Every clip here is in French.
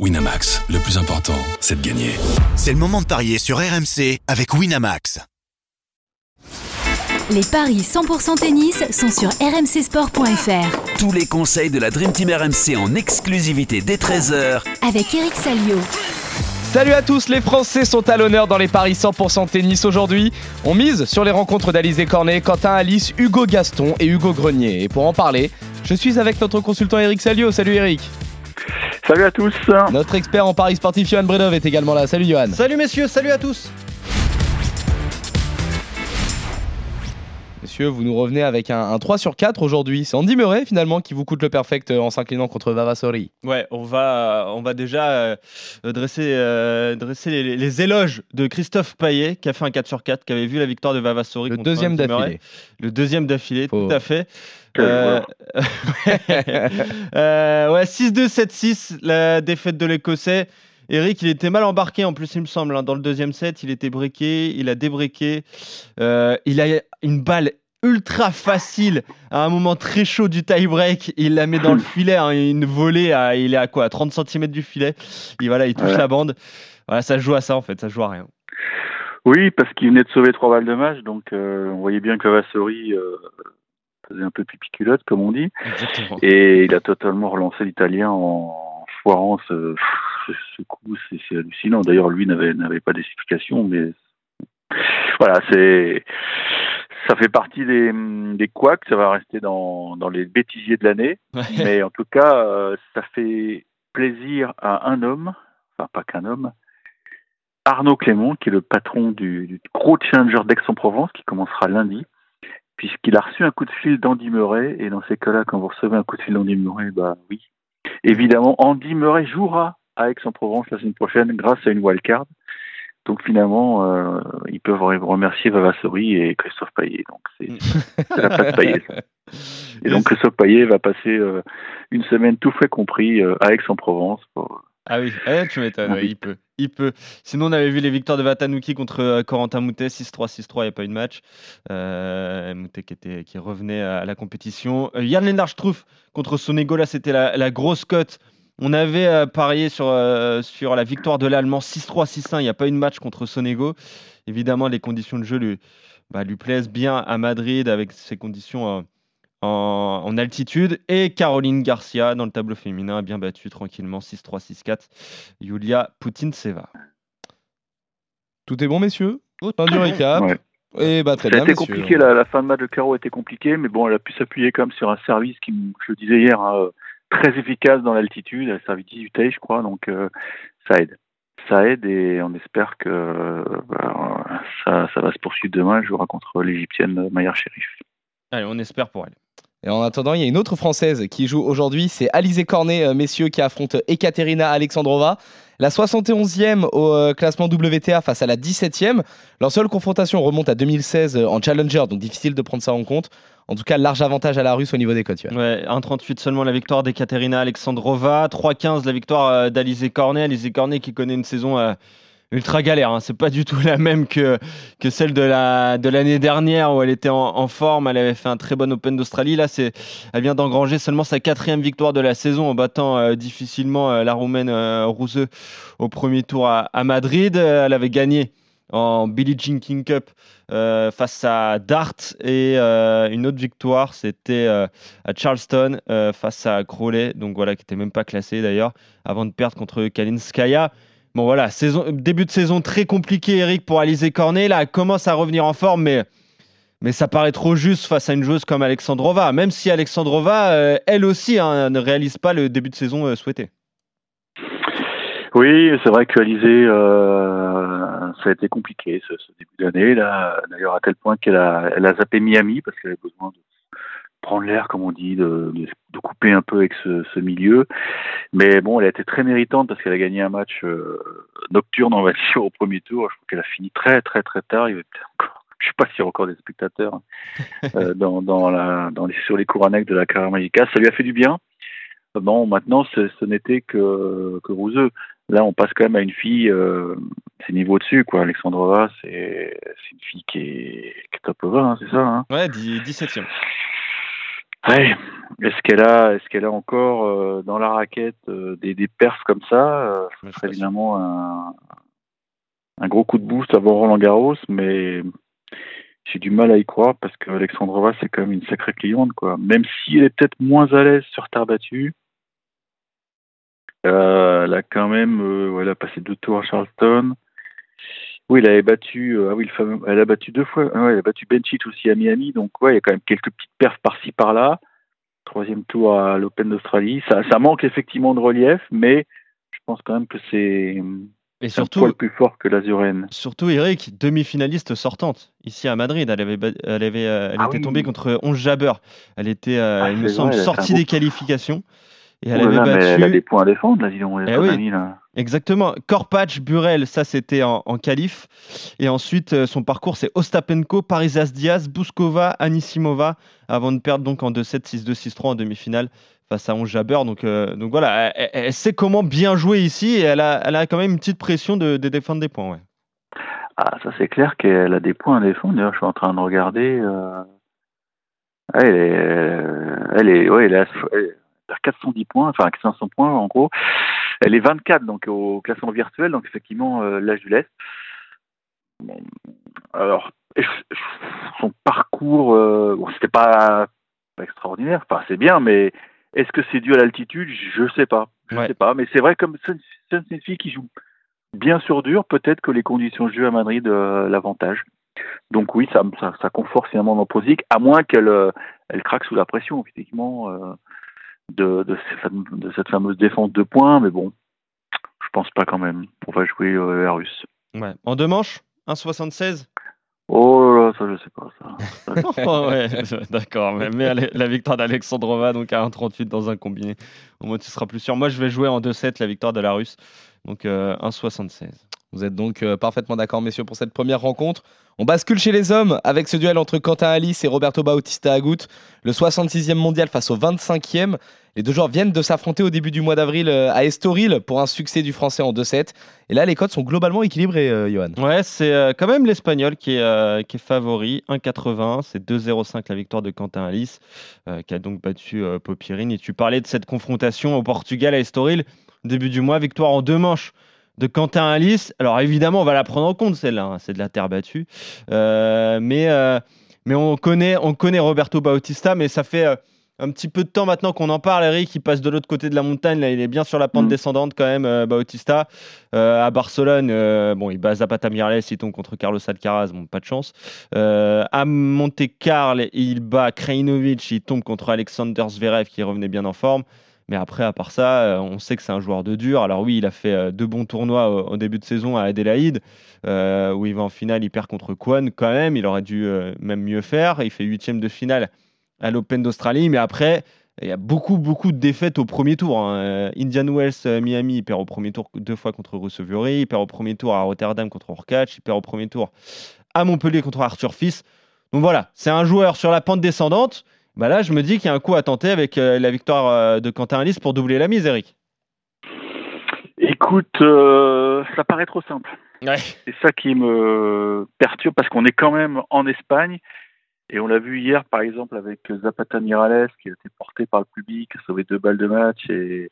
Winamax, le plus important, c'est de gagner. C'est le moment de parier sur RMC avec Winamax. Les paris 100% tennis sont sur rmcsport.fr. Tous les conseils de la Dream Team RMC en exclusivité dès 13h Avec Eric Salio. Salut à tous, les Français sont à l'honneur dans les paris 100% tennis aujourd'hui. On mise sur les rencontres d'Alizé Cornet, Quentin Alice, Hugo Gaston et Hugo Grenier. Et pour en parler, je suis avec notre consultant Eric Salio. Salut Eric. Salut à tous. Notre expert en paris sportif Johan Bredov est également là. Salut Johan. Salut messieurs, salut à tous. Messieurs, vous nous revenez avec un, 3 sur 4 aujourd'hui. C'est Andy Murray finalement qui vous coûte le perfect euh, en s'inclinant contre Vavasori. Ouais, on va, on va déjà euh, dresser, euh, dresser les, éloges de Christophe Payet qui a fait un 4 sur 4, qui avait vu la victoire de Vavasori. Le deuxième d'affilée. Le deuxième d'affilée, tout à fait. Euh, euh, ouais, 6-2, 7-6, la défaite de l'Écossais. Eric, il était mal embarqué en plus, il me semble. Hein. Dans le deuxième set, il était breaké, il a débriqué. Euh, il a une balle ultra facile à un moment très chaud du tie-break. Il la met dans le filet, hein, une volée, à, il est à quoi 30 cm du filet. Et voilà, il touche la bande. Voilà, ça joue à ça en fait, ça joue à rien. Oui, parce qu'il venait de sauver trois balles de match, donc on voyait bien que Vassori faisait un peu pipi culotte, comme on dit. Et il a totalement relancé l'italien en foirant ce, coup. C'est hallucinant. D'ailleurs, lui n'avait pas d'explication, mais voilà, c'est ça fait partie des, des couacs, ça va rester dans, dans les bêtisiers de l'année. Mais en tout cas, euh, ça fait plaisir à un homme, enfin pas qu'un homme, Arnaud Clément, qui est le patron du, du gros challenger d'Aix-en-Provence, qui commencera lundi puisqu'il a reçu un coup de fil d'Andy Murray, et dans ces cas-là, quand vous recevez un coup de fil d'Andy Murray, bah oui. Évidemment, Andy Murray jouera à Aix-en-Provence la semaine prochaine grâce à une wildcard. Donc finalement, euh, ils peuvent remercier Vavassori et Christophe Payet. Donc c'est la place Payet. Et donc Christophe Payet va passer euh, une semaine tout fait compris euh, à Aix-en-Provence pour ah oui, eh, tu m'étonnes, il peut. Sinon, on avait vu les victoires de Vatanuki contre euh, Corentin Moutet, 6-3, 6-3, il n'y a pas eu de match. Euh, Moutet qui, était, qui revenait à la compétition. Euh, Yann Lennart Struff contre Sonego, là, c'était la, grosse cote. On avait euh, parié sur, sur la victoire de l'Allemand 6-3, 6-1, il n'y a pas eu de match contre Sonego. Évidemment, les conditions de jeu lui, bah, lui plaisent bien à Madrid avec ces conditions en, altitude. Et Caroline Garcia dans le tableau féminin a bien battu tranquillement 6-3, 6-4 Yulia Poutine-Seva. Tout est bon, messieurs? Fin du récap. Et bah, très ça a été compliqué, la, fin de match de Caro a été compliquée, mais bon, elle a pu s'appuyer quand même sur un service qui, je le disais hier, hein, très efficace dans l'altitude. Elle a servi 18 tailles, je crois, donc euh, ça aide. Ça aide et on espère que bah, ça, ça, va se poursuivre demain. Elle jouera contre l'Égyptienne Maya Sherif. Allez, on espère pour elle. Et en attendant, il y a une autre Française qui joue aujourd'hui, c'est Alizé Cornet, euh, messieurs, qui affronte Ekaterina Alexandrova. La 71e au euh, classement WTA face à la 17e. Leur seule confrontation remonte à 2016 euh, en Challenger, donc difficile de prendre ça en compte. En tout cas, large avantage à la Russe au niveau des cotes. Ouais, 1,38 seulement la victoire d'Ekaterina Alexandrova, 3,15 la victoire d'Alizé Cornet. Alizé Cornet qui connaît une saison ultra galère. Hein. C'est pas du tout la même que, que celle de la de l'année dernière où elle était en, forme. Elle avait fait un très bon Open d'Australie. Là, c'est elle vient d'engranger seulement sa quatrième victoire de la saison en battant euh, difficilement euh, la roumaine euh, Rousseau au premier tour à, Madrid. Elle avait gagné en Billie Jean King Cup face à Dart et une autre victoire c'était à Charleston face à Crowley donc voilà qui était même pas classé d'ailleurs avant de perdre contre Kalinskaya Bon voilà, début de saison très compliqué, Eric, pour Alizé Cornet. Là, elle commence à revenir en forme, mais, ça paraît trop juste face à une joueuse comme Alexandrova. Même si Alexandrova, euh, elle aussi, hein, ne réalise pas le début de saison euh, souhaité. Oui, c'est vrai que euh, ça a été compliqué ce, début d'année. D'ailleurs, à tel point qu'elle a, elle a zappé Miami parce qu'elle avait besoin de prendre l'air, comme on dit, de, de, couper un peu avec ce, milieu. Mais bon, elle a été très méritante parce qu'elle a gagné un match euh, nocturne, on va dire, au premier tour. Je crois qu'elle a fini très, très, très tard. Il y avait je sais pas s'il y a encore des spectateurs euh, dans, dans les, sur les cours annexes de la carrière magica. Ça lui a fait du bien. Bon, maintenant, ce, n'était que, que Rouseux. Là, on passe quand même à une fille, euh, c'est niveau dessus, quoi. Alexandrova, c'est une fille qui est, qui est top 20, hein, c'est ça hein Ouais, 17e. Ouais. Est-ce qu'elle a, est-ce qu'elle a encore euh, dans la raquette euh, des, des perfs comme ça euh, Ce serait évidemment un, un gros coup de boost avant Roland Garros, mais j'ai du mal à y croire parce qu'Alexandrova c'est quand même une sacrée cliente quoi. Même si elle est peut-être moins à l'aise sur terre battue, euh, elle a quand même, euh, ouais, elle a passé deux tours à Charleston. Oui, elle avait battu, euh, ah oui, le fameux, elle a battu deux fois. ah ouais, elle a battu Benchit aussi à Miami, donc ouais, il y a quand même quelques petites perfs par-ci par-là. Troisième tour à l'Open d'Australie. Ça, ça manque effectivement de relief, mais je pense quand même que c'est un surtout, poil plus fort que l'Azurène. surtout Eric, demi-finaliste sortante ici à Madrid. Elle, avait, elle, avait, euh, elle Ah était oui. tombée contre 11 Jabber. Elle était, euh, Ah, il me semble, vrai, a sortie des qualifications. Et elle Oh avait battu. elle a des points à défendre, là, dis donc, Eh oui. là. Exactement. Korpatch, Burel, ça c'était en, en qualif. Et ensuite, euh, son parcours, c'est Ostapenko, Parisas Diaz, Bouskova, Anisimova, avant de perdre donc en 2-7, 6-2, 6-3 en demi-finale face à 11 Jabber. Donc, euh, donc voilà, elle, elle- elle sait comment bien jouer ici et elle a, elle a quand même une petite pression de, de défendre des points. Ouais. Ah, ça c'est clair qu'elle a des points à défendre. D'ailleurs, je suis en train de regarder. euh, Elle est, elle est, ouais, elle est à elle est à 410 points, enfin 500 points en gros. Elle est 24 donc au classement virtuel, donc effectivement euh, l'âge du lest. Bon, alors son parcours, euh, bon, c'était pas, pas extraordinaire, enfin c'est bien, mais est-ce que c'est dû à l'altitude? Je sais pas, je Ouais. sais pas. Mais c'est vrai comme c'est une fille qui joue bien sur dur, peut-être que les conditions de jeu à Madrid euh, l'avantage. Donc oui, ça, ça, ça conforte finalement mon pronostic, à moins qu'elle euh, elle craque sous la pression, effectivement, euh, de, de, ces fam- de cette fameuse défense de points, mais bon, je pense pas quand même. On va jouer euh, la russe. Ouais. En deux manches 1,76 Oh là là, ça je sais pas. Ça. Oh ouais, d'accord. Mais, mais allez, la victoire d'Alexandrova donc à 1,38 dans un combiné. Au moins tu seras plus sûr. Moi je vais jouer en 2-7 la victoire de la Russe. Donc euh, 1,76. Vous êtes donc euh, parfaitement d'accord, messieurs, pour cette première rencontre. On bascule chez les hommes avec ce duel entre Quentin Alice et Roberto Bautista Agut, le 66e mondial face au 25e. Les deux joueurs viennent de s'affronter au début du mois d'avril euh, à Estoril pour un succès du français en 2-7. Et là, les codes sont globalement équilibrés, euh, Johan. Ouais, c'est euh, quand même l'Espagnol qui est, euh, qui est favori. 1,80. C'est 2,05 la victoire de Quentin Alice, qui a donc battu Popirine. Et tu parlais de cette confrontation au Portugal à Estoril, début du mois, victoire en deux manches de Quentin Alice. Alors évidemment, on va la prendre en compte celle-là. hein, C'est de la terre battue. Euh, mais, euh, mais on connaît, on connaît Roberto Bautista, mais ça fait. euh, un petit peu de temps maintenant qu'on en parle, Eric, il passe de l'autre côté de la montagne, là, il est bien sur la pente Mhm. descendante quand même, Bautista. À Barcelone, bon, il bat Zapata Miralles, il tombe contre Carlos Alcaraz, bon, pas de chance. À Monte Carlo, il bat Krajinovic, il tombe contre Alexander Zverev qui revenait bien en forme. Mais après, à part ça, euh, on sait que c'est un joueur de dur. Alors oui, il a fait euh, deux bons tournois au, début de saison à Adélaïde, euh, où il va en finale, il perd contre Kwan quand même. Il aurait dû même mieux faire. Il fait huitième de finale à l'Open d'Australie. Mais après, il y a beaucoup, beaucoup de défaites au premier tour. hein. Indian Wells, Miami, il perd au premier tour deux fois contre Russell il perd au premier tour à Rotterdam contre Orkac, il perd au premier tour à Montpellier contre Arthur Fils. Donc voilà, c'est un joueur sur la pente descendante. Bah là, je me dis qu'il y a un coup à tenter avec euh, la victoire euh, de Quentin Alice pour doubler la mise, Eric. Écoute, euh, ça paraît trop simple. Ouais. C'est ça qui me perturbe parce qu'on est quand même en Espagne et on l'a vu hier par exemple avec Zapata Miralles qui a été porté par le public, qui a sauvé deux balles de match et,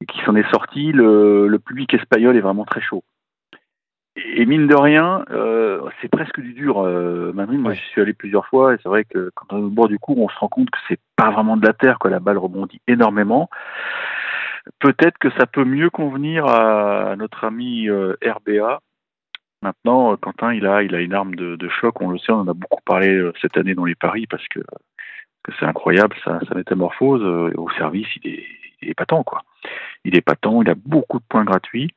et qui s'en est sorti. Le, le public espagnol est vraiment très chaud. Et mine de rien, euh, c'est presque du dur. Euh, Madrid, moi, Ouais. je suis allé plusieurs fois et c'est vrai que quand on est au bord du cours, on se rend compte que c'est pas vraiment de la terre, quoi. La balle rebondit énormément. Peut-être que ça peut mieux convenir à notre ami euh, RBA. Maintenant, euh, Quentin, il a, il a une arme de, de choc. On le sait, on en a beaucoup parlé cette année dans les paris parce que, c'est incroyable sa, sa métamorphose euh, au service. Il est, il est épatant, quoi. Il est épatant. Il a beaucoup de points gratuits.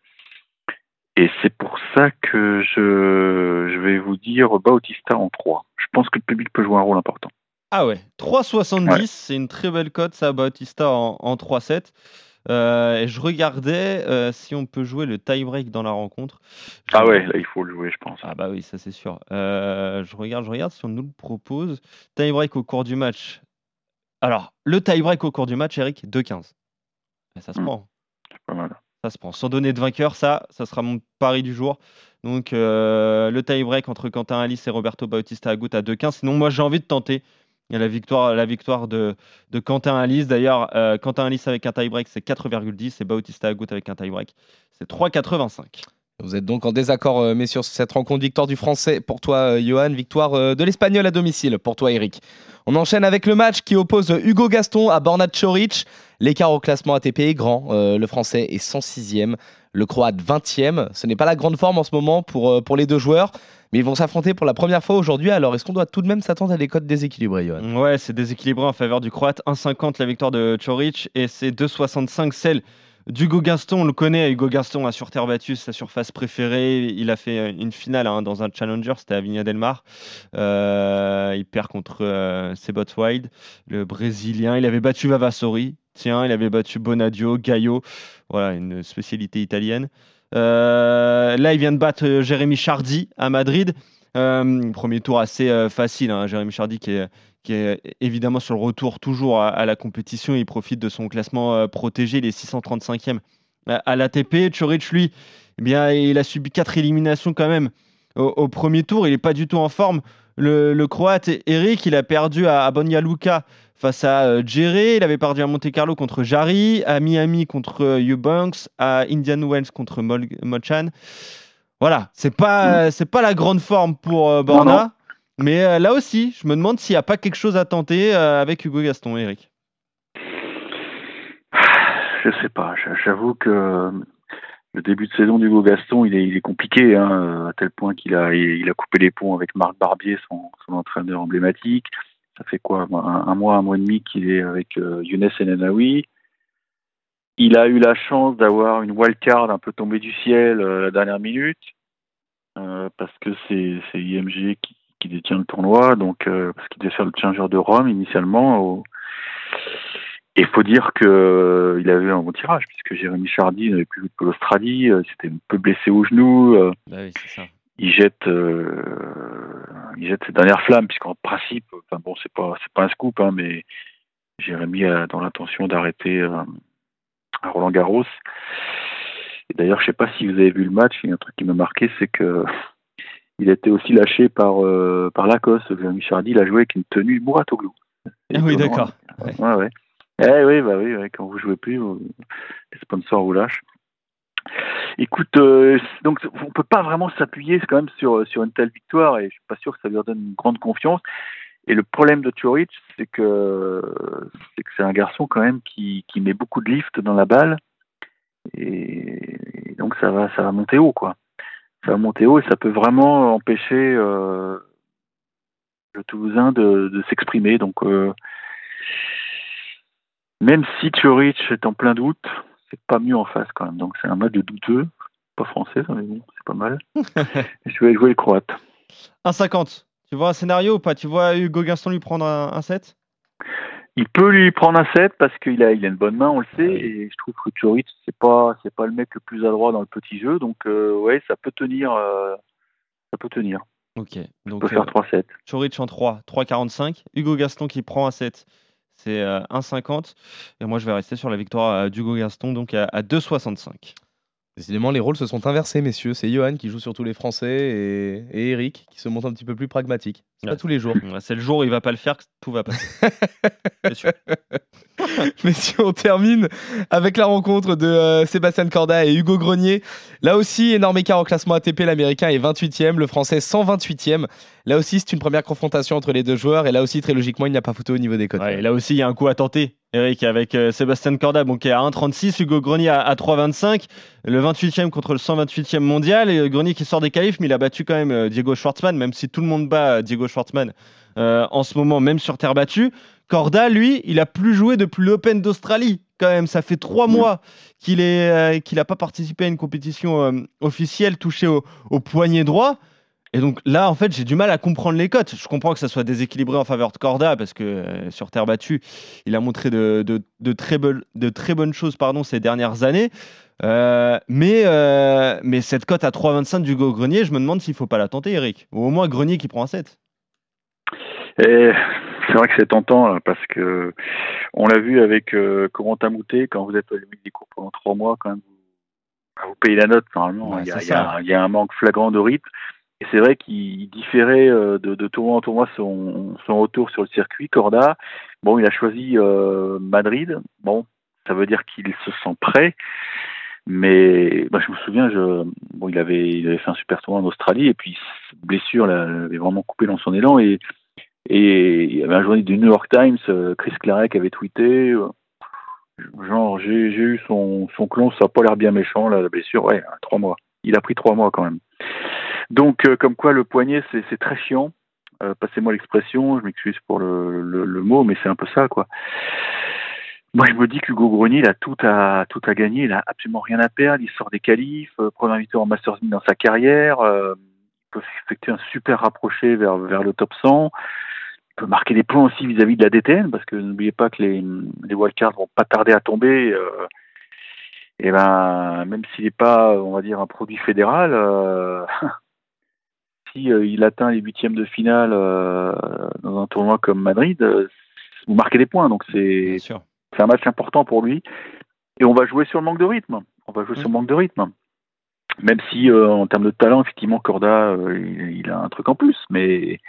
Et c'est pour ça que je, je vais vous dire Bautista en 3. Je pense que le public peut jouer un rôle important. Ah ouais, 3,70, Ouais. c'est une très belle cote, ça, Bautista en, en 3,7. Euh, et je regardais euh, si on peut jouer le tie-break dans la rencontre. Je- Ah ouais, là, il faut le jouer, je pense. Ah bah oui, ça c'est sûr. Euh, je regarde, je regarde si on nous le propose. Tie-break au cours du match. Alors, le tie-break au cours du match, Eric, 2,15. Et Ça se Hmm. prend. C'est pas mal. Ça se prend. Sans donner de vainqueur, ça, ça sera mon pari du jour. Donc, euh, le tie-break entre Quentin Alice et Roberto Bautista Agut à 2,15. Sinon, moi, j'ai envie de tenter la victoire, la victoire de, de Quentin Alice. D'ailleurs, euh, Quentin Alice avec un tie-break, c'est 4,10 et Bautista Agut avec un tie-break, c'est 3,85. Vous êtes donc en désaccord, euh, messieurs, sur cette rencontre. Victoire du Français pour toi, euh, Johan. Victoire euh, de l'Espagnol à domicile pour toi, Eric. On enchaîne avec le match qui oppose Hugo Gaston à Borna Choric. L'écart au classement ATP est grand. Le Français est 106e, le Croate 20e. Ce n'est pas la grande forme en ce moment pour, pour les deux joueurs, mais ils vont s'affronter pour la première fois aujourd'hui. Alors, est-ce qu'on doit tout de même s'attendre à des codes déséquilibrés, Johan? Ouais, c'est déséquilibré en faveur du Croate. 1,50 la victoire de Choric et c'est 2,65 celle d'Hugo Gaston. On le connaît, Hugo Gaston a sur terre sa surface préférée. Il a fait une finale hein, dans un challenger, c'était à Vigna del Mar. Euh, il perd contre euh, Sebot Wide, le Brésilien. Il avait battu Vavassori. Tiens, il avait battu Bonadio, Gaio. Voilà, une spécialité italienne. Euh, là, il vient de battre euh, Jérémy Chardy à Madrid. Euh, premier tour assez euh, facile. Hein. Jérémy Chardy qui est, qui est évidemment sur le retour toujours à, à la compétition. Il profite de son classement euh, protégé. Il est 635e à, à l'ATP. Choric, lui, eh bien, il a subi quatre éliminations quand même au, au premier tour. Il n'est pas du tout en forme. Le, le Croate Eric, il a perdu à, à Luka face à euh, Djere. Il avait perdu à Monte Carlo contre Jarry, à Miami contre euh, Eubanks, à Indian Wells contre Mol- Mochan. Voilà, c'est pas, c'est pas la grande forme pour Borna. Non, non. Mais euh, là aussi, je me demande s'il n'y a pas quelque chose à tenter euh, avec Hugo Gaston, Eric. Je sais pas. J'a- J'avoue que le début de saison d'Hugo Gaston, il est, compliqué, hein, à tel point qu'il a, coupé les ponts avec Marc Barbier, son, entraîneur emblématique. Ça fait quoi, un, mois, un mois et demi qu'il est avec euh, Younes Enenaoui. Il a eu la chance d'avoir une wildcard un peu tombée du ciel euh, à la dernière minute, euh, parce que c'est IMG qui, qui détient le tournoi, donc euh, parce qu'il devait faire le Challenger de Rome initialement. Au... Et faut dire que euh, il avait un bon tirage, puisque Jérémy Chardy n'avait plus joué de l'Australie, euh, c'était un peu blessé au genou. euh, Bah oui, c'est ça. il jette, euh, il jette ses dernières flammes, puisqu'en principe, enfin bon, c'est pas, c'est pas un scoop, hein, mais Jérémy a dans l'intention d'arrêter euh, à Roland Garros. Et d'ailleurs, je sais pas si vous avez vu le match, il y a un truc qui m'a marqué, c'est que il a été aussi lâché par euh, par Lacoste. Jérémy Chardy, il a joué avec une tenue Mouratoglou. Ah oui, d'accord. Ouais, ouais. Eh oui, bah oui, ouais, quand vous jouez plus, vous- les sponsors vous lâchent. Écoute, euh, donc on peut pas vraiment s'appuyer quand même sur sur une telle victoire et je suis pas sûr que ça lui redonne une grande confiance. Et le problème de Choric, c'est que c'est que c'est un garçon quand même qui qui met beaucoup de lift dans la balle et, et donc ça va ça va monter haut quoi. Ça va monter haut et ça peut vraiment empêcher euh, le Toulousain de, de s'exprimer. Donc euh, même si Choric est en plein doute, c'est pas mieux en face quand même. Donc c'est un match de douteux, pas français, ça, mais bon, c'est pas mal. je vais jouer le croate. 1,50. Tu vois un scénario ou pas? Tu vois Hugo Gaston lui prendre un, un set Il peut lui prendre un set parce qu'il a, il a une bonne main, on le sait, Ah et je trouve que Choric c'est pas, c'est pas le mec le plus adroit dans le petit jeu, donc euh, ouais, ça peut tenir, euh, ça peut tenir. Ok. On Donc peut faire euh, 3 sets. Choric en 3, 3,45. Hugo Gaston qui prend un set, c'est euh, 1,50. Et moi, je vais rester sur la victoire euh, d'Hugo Gaston, donc à, à 2,65. Décidément, les rôles se sont inversés, messieurs. C'est Johan qui joue sur tous les Français et, et Eric qui se montre un petit peu plus pragmatique. C'est Ouais. pas tous les jours. C'est le jour où il va pas le faire que tout va passer. Sûr. Messieurs, on termine avec la rencontre de euh, Sébastien Corda et Hugo Grenier. Là aussi, énorme écart au classement ATP. L'Américain est 28e, le Français 128e. Là aussi, c'est une première confrontation entre les deux joueurs. Et là aussi, très logiquement, il n'y a pas photo au niveau des codes. Ouais, et là aussi, il y a un coup à tenter, Eric, avec euh, Sébastien Corda, bon, qui est à 1,36, Hugo Grenier à, à 3,25, le 28e contre le 128e mondial. Et euh, Grenier qui sort des qualifs, mais il a battu quand même Diego Schwartzmann, même si tout le monde bat Diego Schwartzmann euh, en ce moment, même sur terre battue. Corda, lui, il a plus joué depuis l'Open d'Australie, quand même. Ça fait trois mois qu'il est euh, n'a pas participé à une compétition euh, officielle touchée au, au poignet droit. Et donc là, en fait, j'ai du mal à comprendre les cotes. Je comprends que ça soit déséquilibré en faveur de Corda parce que euh, sur terre battue, il a montré de, de- de très, bonnes- de très bonnes choses pardon, ces dernières années. Euh, mais, euh, mais cette cote à 3,25 d'Hugo Grenier, je me demande s'il ne faut pas la tenter, Eric. Ou au moins Grenier qui prend un 7. Et c'est vrai que c'est tentant là, parce que on l'a vu avec euh, Corentin Moutet quand vous êtes au limite des cours pendant trois mois, quand même, vous, vous payez la note normalement. Ouais, il, y a, il y a il y a un manque flagrant de rythme. Et c'est vrai qu'il différait de, de, tournoi en tournoi son, son retour sur le circuit. Corda, bon, il a choisi Madrid. Bon, ça veut dire qu'il se sent prêt. Mais bah, je me souviens, je, bon, il avait, il avait fait un super tournoi en Australie et puis blessure l'avait vraiment coupé dans son élan et et il y avait un journaliste du New York Times, euh, Chris Clark, avait tweeté euh, genre j'ai eu son son clon, ça n'a pas l'air bien méchant là, la blessure, ouais, trois mois. Il a pris trois mois quand même. Donc euh, comme quoi le poignet c'est très chiant. Passez-moi l'expression, je m'excuse pour le, le, le, mot, mais c'est un peu ça quoi. Moi, je me dis qu'Hugo Grenier, il a tout à, tout à gagner, il a absolument rien à perdre, il sort des qualifs, euh, premier victoire en Masters dans sa carrière, euh, peut effectuer un super rapproché vers, vers le top 100, il peut marquer des points aussi vis-à-vis de la DTN, parce que n'oubliez pas que les, les wildcards vont pas tarder à tomber, euh, et ben, même s'il n'est pas, on va dire, un produit fédéral, euh, si euh, il atteint les huitièmes de finale euh, dans un tournoi comme Madrid, vous marquez des points, donc c'est c'est un match important pour lui. Et on va jouer sur le manque de rythme. On va jouer sur le manque de rythme. Même si, euh, en termes de talent, effectivement, Corda, euh, il, a un truc en plus. Mais,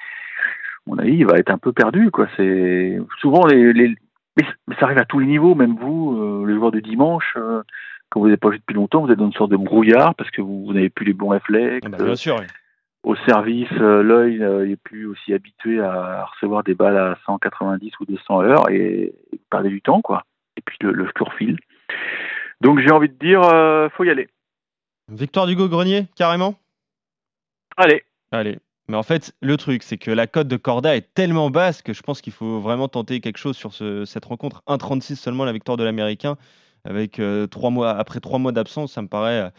mon avis, il va être un peu perdu. Quoi. C'est souvent les, les... Mais ça arrive à tous les niveaux, même vous, euh, les joueurs de dimanche, quand vous n'avez pas joué depuis longtemps, vous êtes dans une sorte de brouillard parce que vous, n'avez plus les bons réflexes. Ah bah, bien sûr. Au service, l'œil n'est plus aussi habitué à recevoir des balles à 190 ou 200 heures et, et vous perdez du temps, quoi et puis le, le file. Donc j'ai envie de dire, euh, faut y aller. Victoire d'Hugo Grenier, carrément? Allez. Allez. Mais en fait, le truc, c'est que la cote de Corda est tellement basse que je pense qu'il faut vraiment tenter quelque chose sur ce, cette rencontre. 1,36 seulement la victoire de l'Américain avec euh, trois mois après trois mois d'absence, ça me paraît euh,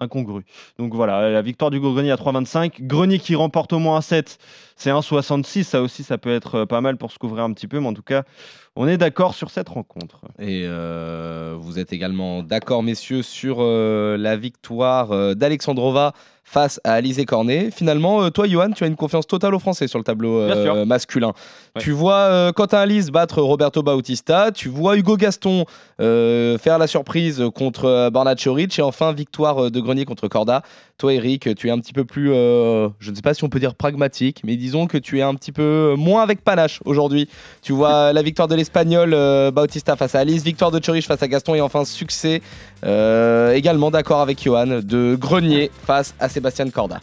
incongru. Donc voilà, la victoire du Grenier à 3,25. Grenier qui remporte au moins un 7, c'est 1,66. Ça aussi, ça peut être euh, pas mal pour se couvrir un petit peu, mais en tout cas, on est d'accord sur cette rencontre. Et vous êtes également d'accord, messieurs, sur la victoire d'Alexandrova face à Alizé Cornet. Finalement, toi, Johan, tu as une confiance totale aux Français sur le tableau masculin. Tu vois Quentin Alice battre Roberto Bautista, tu vois Hugo Gaston faire la surprise contre euh, Bernard Choric et enfin victoire euh, de Grenier contre Corda. Toi Eric, tu es un petit peu plus, euh, je ne sais pas si on peut dire pragmatique, mais disons que tu es un petit peu moins avec panache aujourd'hui. Tu vois la victoire de l'Espagnol Bautista face à Alice, victoire de Choric face à Gaston et enfin succès également d'accord avec Johan de Grenier face à Sébastien Corda.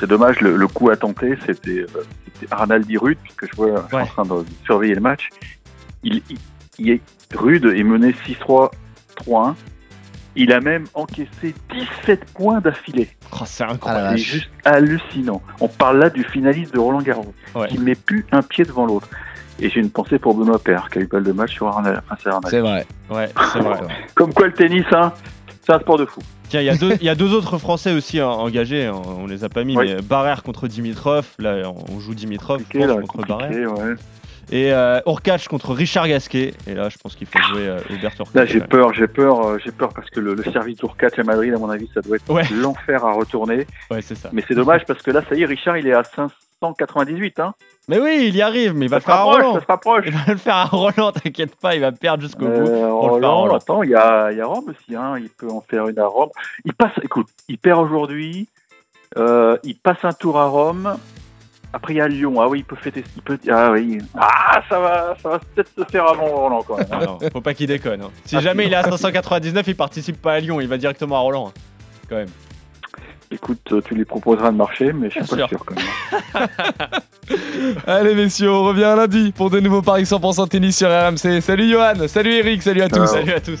c'est dommage, le, coup à tenter c'était Arnaldi Rude, puisque je vois en train de surveiller le match. Il, il, est rude et mené 6-3 3 Il a même encaissé 17 points d'affilée. Oh, c'est incroyable. c'est juste hallucinant. On parle là du finaliste de Roland Garros, qui ne met plus un pied devant l'autre. Et j'ai une pensée pour Benoît Père, qui a eu pas de match sur Arnaud. c'est vrai. Ouais, c'est vrai. Comme quoi le tennis, hein, c'est un sport de fou. Tiens, il y, a deux autres Français aussi hein, engagés, hein, on les a pas mis, mais Barrère contre Dimitrov, là on joue Dimitrov contre Barrère. Ouais. Et euh, contre Richard Gasquet. Et là, je pense qu'il faut jouer euh, Hubert Là, j'ai peur, j'ai peur, euh, j'ai peur parce que le, service Urquac à Madrid, à mon avis, ça doit être l'enfer à retourner. Ouais, c'est ça. Mais c'est dommage parce que là, ça y est, Richard, il est à 598. Hein. Mais oui, il y arrive, mais il va le faire à Roland. Il va le faire à Roland, t'inquiète pas, il va perdre jusqu'au bout. Euh, Roland, attends, il y a, y a Rome aussi, hein. il peut en faire une à Rome. Il passe, écoute, il perd aujourd'hui, euh, il passe un tour à Rome, après, il y a Lyon. Ah oui, il peut fêter. Il peut... Ah oui. Ah, ça va, ça va peut-être se faire avant Roland quand même. Hein. Ah faut pas qu'il déconne. Hein. Si jamais il est à 599, il participe pas à Lyon. Il va directement à Roland. Hein. Quand même. Écoute, tu lui proposeras de marcher, mais je suis pas sûr, quand même. Allez, messieurs, on revient lundi pour de nouveaux paris 100% tennis sur RMC. Salut Johan, salut Eric, salut à tous. Salut à tous.